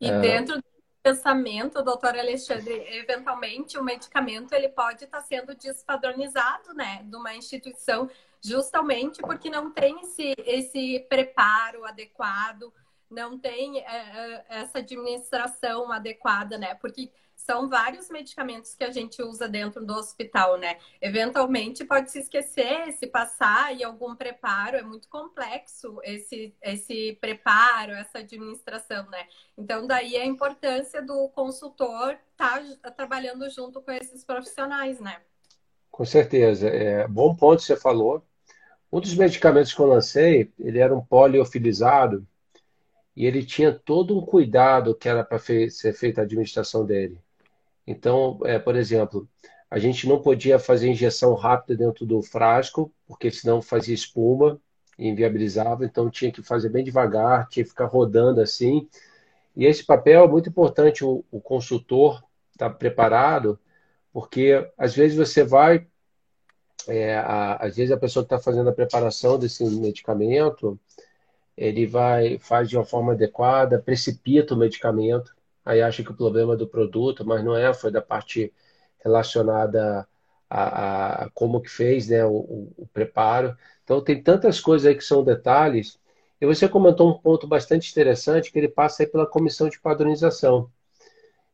[SPEAKER 2] E é... dentro do pensamento, doutor Alexandre, eventualmente o medicamento ele pode estar sendo despadronizado, né, de uma instituição, justamente porque não tem esse, esse preparo adequado, não tem é, essa administração adequada, né, porque são vários medicamentos que a gente usa dentro do hospital, né? Eventualmente pode se esquecer, se passar e algum preparo, é muito complexo esse, esse preparo, essa administração, né? Então, daí a importância do consultor estar tá trabalhando junto com esses profissionais, né?
[SPEAKER 1] Com certeza. É, bom ponto você falou. Um dos medicamentos que eu lancei, ele era um poliofilizado e ele tinha todo um cuidado que era para ser feita a administração dele. Então, é, por exemplo, a gente não podia fazer injeção rápida dentro do frasco, porque senão fazia espuma e inviabilizava, então tinha que fazer bem devagar, tinha que ficar rodando assim. E esse papel é muito importante, o, o consultor estar tá preparado, porque às vezes você vai, é, a, às vezes a pessoa está fazendo a preparação desse medicamento, ele vai, faz de uma forma adequada, precipita o medicamento, aí acha que o problema é do produto, mas não é, foi da parte relacionada a, a como que fez né, o, o, o, preparo. Então tem tantas coisas aí que são detalhes. E você comentou um ponto bastante interessante que ele passa aí pela comissão de padronização.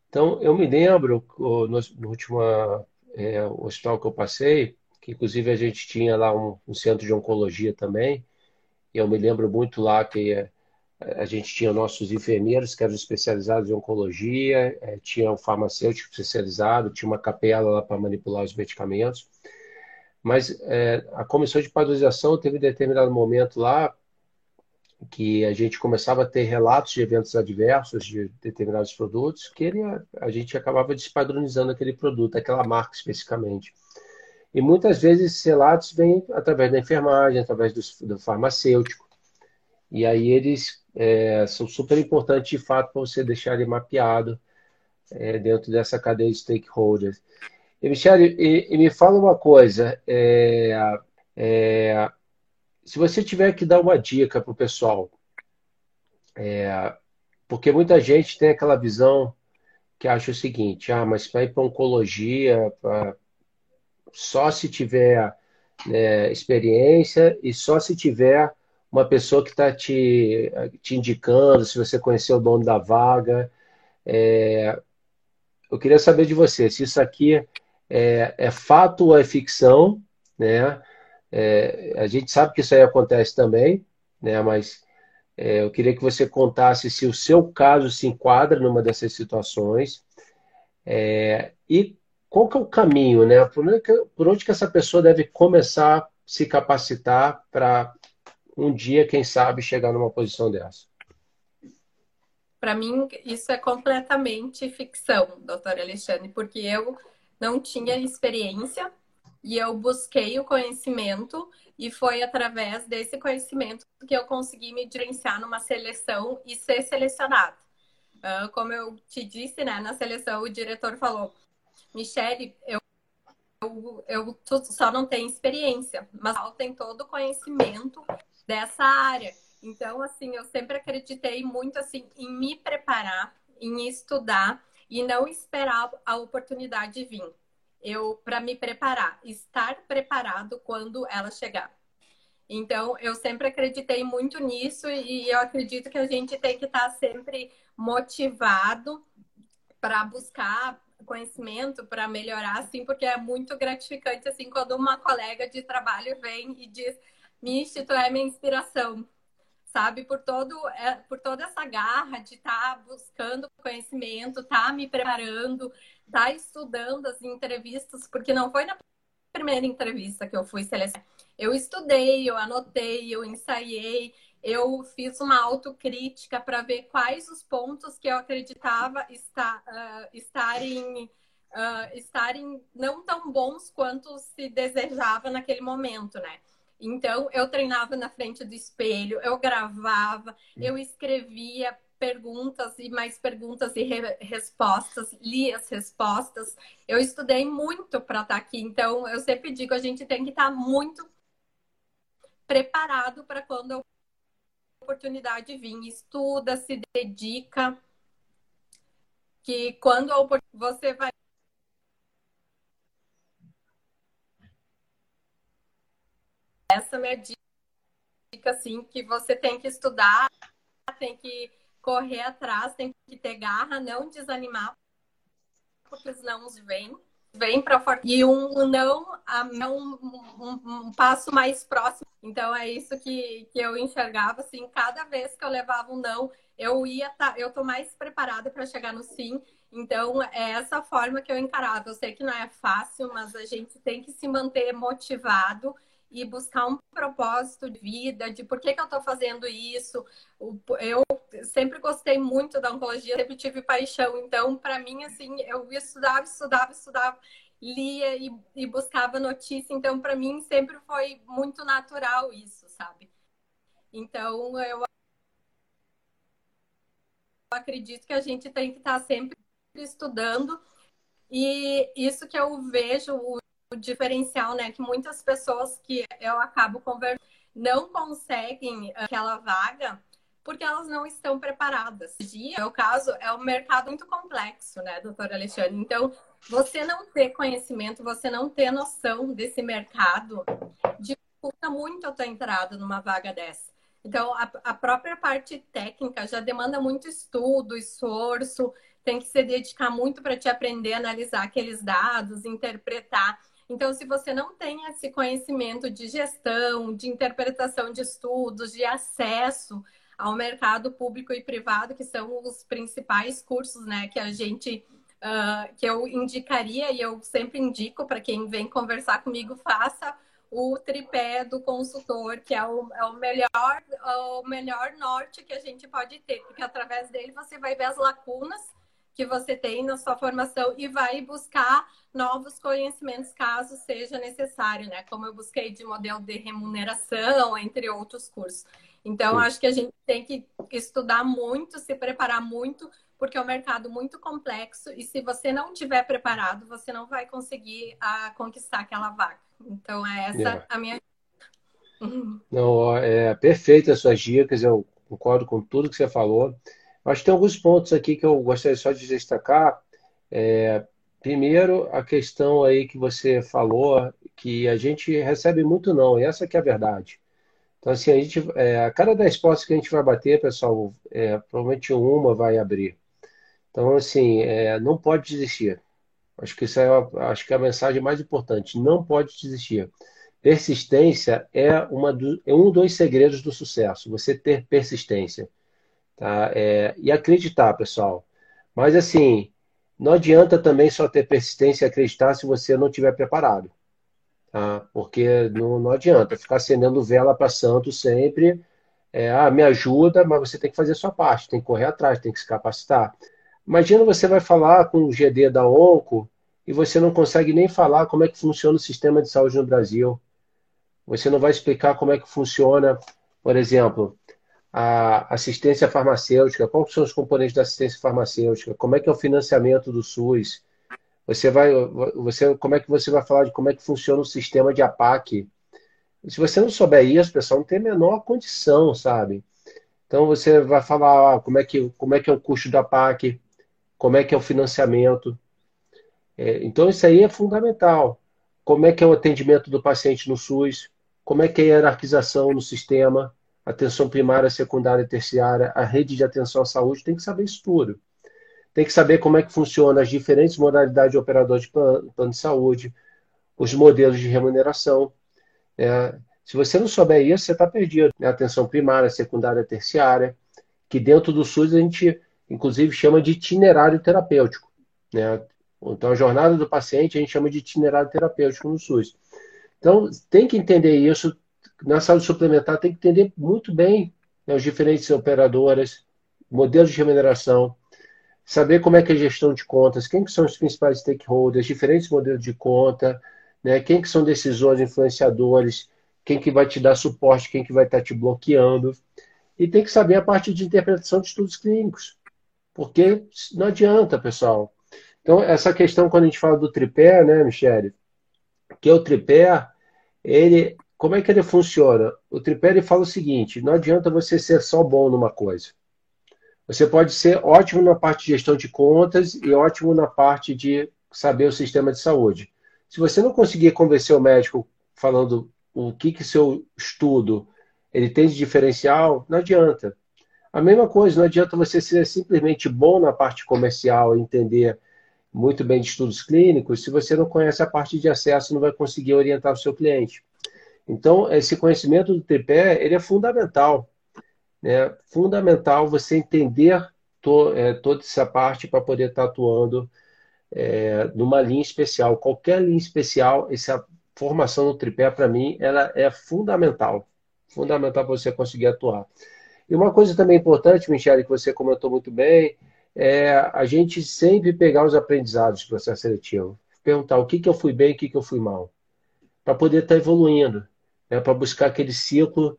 [SPEAKER 1] Então eu me lembro no, no último é, hospital que eu passei, que inclusive a gente tinha lá um, um centro de oncologia também. Eu me lembro muito lá que a gente tinha nossos enfermeiros que eram especializados em oncologia, é, tinha um farmacêutico especializado, tinha uma capela lá para manipular os medicamentos. Mas é, a comissão de padronização teve um determinado momento lá que a gente começava a ter relatos de eventos adversos de determinados produtos, que ele, a gente acabava despadronizando aquele produto, aquela marca especificamente. E muitas vezes esses relatos vêm através da enfermagem, através do, do farmacêutico. E aí eles é, são super importantes de fato para você deixar ele mapeado é, dentro dessa cadeia de stakeholders. E, Michele, e, e me fala uma coisa: é, é se você tiver que dar uma dica para o pessoal, é, porque muita gente tem aquela visão que acha o seguinte: ah, mas para ir para oncologia, pra, só se tiver né, experiência e só se tiver uma pessoa que está te, te indicando, se você conheceu o dono da vaga. É, eu queria saber de você, se isso aqui é, é fato ou é ficção, né? É, a gente sabe que isso aí acontece também, né? Mas é, eu queria que você contasse se o seu caso se enquadra numa dessas situações é, e qual que é o caminho, né? Por onde, que, essa pessoa deve começar a se capacitar para um dia, quem sabe, chegar numa posição dessa?
[SPEAKER 2] Para mim, isso é completamente ficção, doutor Alexandre, porque eu não tinha experiência e eu busquei o conhecimento e foi através desse conhecimento que eu consegui me diferenciar numa seleção e ser selecionado. Uh, como eu te disse, né, na seleção o diretor falou, Michele, eu eu, eu só não tenho experiência, mas tem todo o conhecimento dessa área. Então, assim, eu sempre acreditei muito assim em me preparar, em estudar e não esperar a oportunidade vir. Eu para me preparar, estar preparado quando ela chegar. Então, eu sempre acreditei muito nisso e eu acredito que a gente tem que estar sempre motivado para buscar conhecimento, para melhorar, assim, porque é muito gratificante, assim, quando uma colega de trabalho vem e diz, Michi, tu é minha inspiração, sabe? Por, todo, é, por toda essa garra de estar tá buscando conhecimento, tá me preparando, tá estudando as entrevistas, porque não foi na primeira entrevista que eu fui selecionada. Eu estudei, eu anotei, eu ensaiei, eu fiz uma autocrítica para ver quais os pontos que eu acreditava estar, uh, estarem, uh, estarem não tão bons quanto se desejava naquele momento, né? Então, eu treinava na frente do espelho, eu gravava, eu escrevia perguntas e mais perguntas e re respostas, li as respostas. Eu estudei muito para estar tá aqui, então eu sempre digo a gente tem que estar tá muito preparado para quando a oportunidade vir. Estuda, se dedica, que quando a oportunidade você vai essa minha dica, assim, que você tem que estudar, tem que correr atrás, tem que ter garra, não desanimar, porque os não vêm, vêm para fora. E um não é um, um, um, passo mais próximo. Então é isso que, que eu enxergava, assim, cada vez que eu levava um não, eu ia tá, eu tô mais preparada para chegar no sim. Então é essa forma que eu encarava. Eu sei que não é fácil, mas a gente tem que se manter motivado e buscar um propósito de vida, de por que, que eu estou fazendo isso. Eu sempre gostei muito da oncologia, sempre tive paixão. Então, para mim, assim, eu estudava, estudava, estudava, lia e, e buscava notícia. Então, para mim, sempre foi muito natural isso, sabe? Então, eu acredito que a gente tem que estar sempre estudando. E isso que eu vejo, o diferencial, né? Que muitas pessoas que eu acabo conversando não conseguem aquela vaga porque elas não estão preparadas. O meu caso é um mercado muito complexo, né, doutora Alexandre? Então, você não ter conhecimento, você não ter noção desse mercado, dificulta muito a tua entrada numa vaga dessa. Então, a, a própria parte técnica já demanda muito estudo, esforço, tem que se dedicar muito para te aprender a analisar aqueles dados, interpretar. Então, se você não tem esse conhecimento de gestão, de interpretação de estudos, de acesso ao mercado público e privado, que são os principais cursos, né, que a gente uh, que eu indicaria e eu sempre indico para quem vem conversar comigo, faça o tripé do consultor, que é o, é o, melhor, o melhor norte que a gente pode ter, porque através dele você vai ver as lacunas que você tem na sua formação e vai buscar novos conhecimentos caso seja necessário, né? Como eu busquei de modelo de remuneração, entre outros cursos. Então, acho que a gente tem que estudar muito, se preparar muito, porque é um mercado muito complexo e se você não tiver preparado, você não vai conseguir a, ah, conquistar aquela vaga. Então, é essa yeah. a minha.
[SPEAKER 1] Não, é perfeito as suas dicas, eu concordo com tudo que você falou. Acho que tem alguns pontos aqui que eu gostaria só de destacar. É, primeiro, a questão aí que você falou, que a gente recebe muito não, e essa que é a verdade. Então, assim, a gente, é, a cada 10 postas que a gente vai bater, pessoal, é, provavelmente uma vai abrir. Então, assim, é, não pode desistir. Acho que isso é, acho que é a mensagem mais importante. Não pode desistir. Persistência é, uma do, é um dos segredos do sucesso. Você ter persistência. Tá? É, e acreditar, pessoal. Mas assim, não adianta também só ter persistência e acreditar se você não estiver preparado. Tá? Porque não, não adianta ficar acendendo vela para santo sempre. É, ah, me ajuda, mas você tem que fazer a sua parte, tem que correr atrás, tem que se capacitar. Imagina você vai falar com o GD da ONCO e você não consegue nem falar como é que funciona o sistema de saúde no Brasil. Você não vai explicar como é que funciona, por exemplo, a assistência farmacêutica, quais são os componentes da assistência farmacêutica, como é que é o financiamento do SUS, você vai, você, como é que você vai falar de como é que funciona o sistema de APAC? Se você não souber isso, pessoal, não tem a menor condição, sabe? Então você vai falar ah, como é que como é que é o custo da APAC, como é que é o financiamento. É, então isso aí é fundamental. Como é que é o atendimento do paciente no SUS? como é que é a hierarquização no sistema, atenção primária, secundária e terciária, a rede de atenção à saúde, tem que saber isso tudo. Tem que saber como é que funciona as diferentes modalidades de operador de plano, plano de saúde, os modelos de remuneração. É, se você não souber isso, você está perdido. Né? Atenção primária, secundária, terciária, que dentro do SUS a gente, inclusive, chama de itinerário terapêutico. Né? Então, a jornada do paciente a gente chama de itinerário terapêutico no SUS. Então, tem que entender isso. Na saúde suplementar, tem que entender muito bem né, os diferentes operadoras, modelos de remuneração, saber como é que é a gestão de contas, quem que são os principais stakeholders, diferentes modelos de conta, né, quem que são decisores, influenciadores, quem que vai te dar suporte, quem que vai estar te bloqueando. E tem que saber a parte de interpretação de estudos clínicos. Porque não adianta, pessoal. Então, essa questão, quando a gente fala do tripé, né, Michele? Que é o tripé, ele, como é que ele funciona? O tripé ele fala o seguinte: não adianta você ser só bom numa coisa. Você pode ser ótimo na parte de gestão de contas e ótimo na parte de saber o sistema de saúde. Se você não conseguir convencer o médico falando o que que seu estudo ele tem de diferencial, não adianta. A mesma coisa, não adianta você ser simplesmente bom na parte comercial, entender muito bem de estudos clínicos, se você não conhece a parte de acesso, não vai conseguir orientar o seu cliente. Então, esse conhecimento do tripé, ele é fundamental. Né? Fundamental você entender to, é, toda essa parte para poder estar tá atuando é, numa linha especial. Qualquer linha especial, essa formação no tripé, para mim, ela é fundamental. Fundamental para você conseguir atuar. E uma coisa também importante, Michele, que você comentou muito bem, é a gente sempre pegar os aprendizados do processo seletivo. Perguntar o que, que eu fui bem e o que, que eu fui mal. Para poder estar tá evoluindo. Né? Para buscar aquele ciclo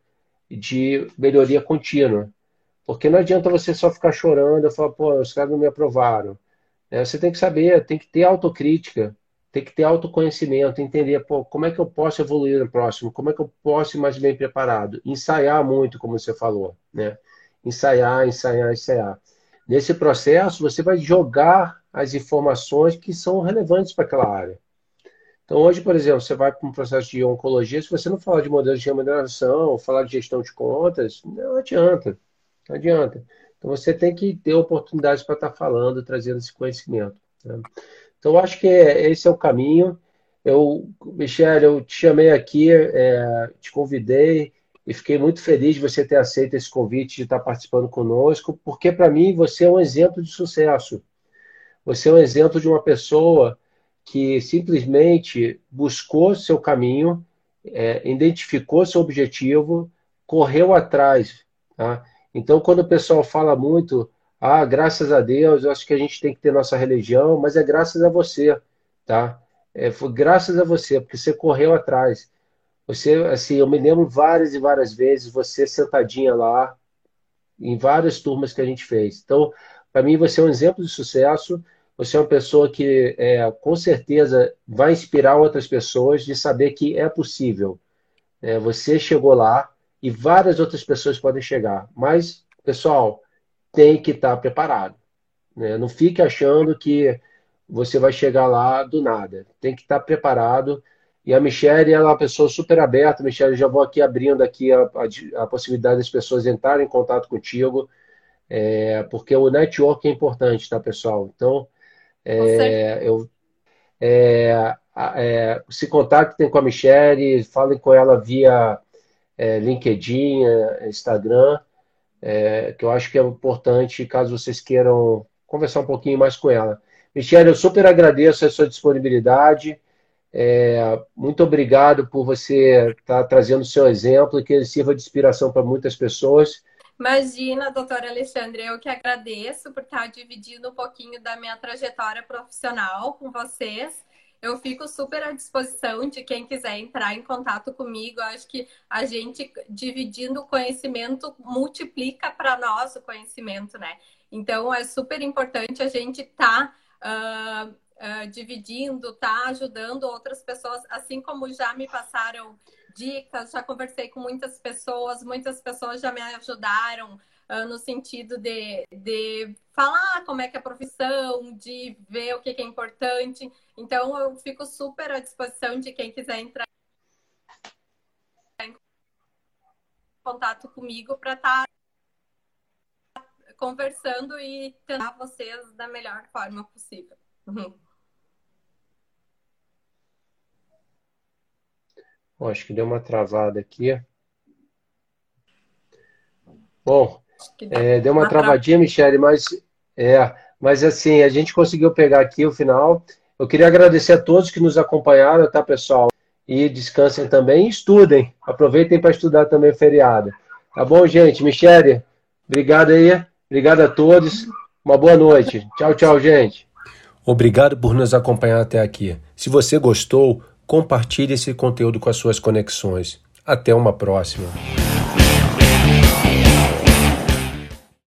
[SPEAKER 1] de melhoria contínua. Porque não adianta você só ficar chorando e falar, pô, os caras não me aprovaram. É, você tem que saber, tem que ter autocrítica, tem que ter autoconhecimento, entender, pô, como é que eu posso evoluir no próximo, como é que eu posso ir mais bem preparado. Ensaiar muito, como você falou, né? Ensaiar, ensaiar, ensaiar. Nesse processo, você vai jogar as informações que são relevantes para aquela área. Então, hoje, por exemplo, você vai para um processo de oncologia, se você não falar de modelos de remuneração, falar de gestão de contas, não adianta. Não adianta. Então, você tem que ter oportunidades para estar falando, trazendo esse conhecimento. Né? Então, acho que esse é o caminho. Eu, Michele, eu te chamei aqui, é, te convidei, e fiquei muito feliz de você ter aceito esse convite de estar participando conosco, porque para mim você é um exemplo de sucesso. Você é um exemplo de uma pessoa que simplesmente buscou seu caminho, é, identificou seu objetivo, correu atrás. Tá? Então, quando o pessoal fala muito, ah, graças a Deus, eu acho que a gente tem que ter nossa religião, mas é graças a você, tá? É, foi graças a você, porque você correu atrás. Você, assim, eu me lembro várias e várias vezes você sentadinha lá, em várias turmas que a gente fez. Então, para mim, você é um exemplo de sucesso. Você é uma pessoa que, é, com certeza, vai inspirar outras pessoas de saber que é possível. É, você chegou lá e várias outras pessoas podem chegar. Mas, pessoal, tem que estar preparado. Né? Não fique achando que você vai chegar lá do nada. Tem que estar preparado e a Michelle, ela é uma pessoa super aberta. Michelle, já vou aqui abrindo aqui a, a, a possibilidade das pessoas entrarem em contato contigo, é, porque o network é importante, tá, pessoal? Então, é, eu, é, é, se contactem com a Michelle, falem com ela via é, LinkedIn, é, que eu acho que é importante caso vocês queiram conversar um pouquinho mais com ela. Michelle, eu super agradeço a sua disponibilidade. É, muito obrigado por você estar tá trazendo o seu exemplo e que ele sirva de inspiração para muitas pessoas.
[SPEAKER 2] Imagina, doutora Alexandre, eu que agradeço por estar dividindo um pouquinho da minha trajetória profissional com vocês. Eu fico super à disposição de quem quiser entrar em contato comigo. Eu acho que a gente dividindo o conhecimento multiplica para nós o conhecimento, né? Então é super importante a gente estar tá, uh, uh, dividindo, tá ajudando outras pessoas, assim como já me passaram dicas, já conversei com muitas pessoas, muitas pessoas já me ajudaram uh, no sentido de, de falar como é que é a profissão, de ver o que, é importante. Então, eu fico super à disposição de quem quiser entrar contato comigo para estar tá conversando e tentar vocês da melhor forma possível. Uhum.
[SPEAKER 1] acho que deu uma travada aqui. Bom, é, deu uma travadinha, Michele, mas é, mas assim, a gente conseguiu pegar aqui o final. Eu queria agradecer a todos que nos acompanharam, tá, pessoal? E descansem também estudem. Aproveitem para estudar também feriado. Tá bom, gente? Michele, obrigado aí. Obrigado a todos. Uma boa noite. Tchau, tchau, gente. Obrigado por nos acompanhar até aqui. Se você gostou, compartilhe esse conteúdo com as suas conexões. Até uma próxima.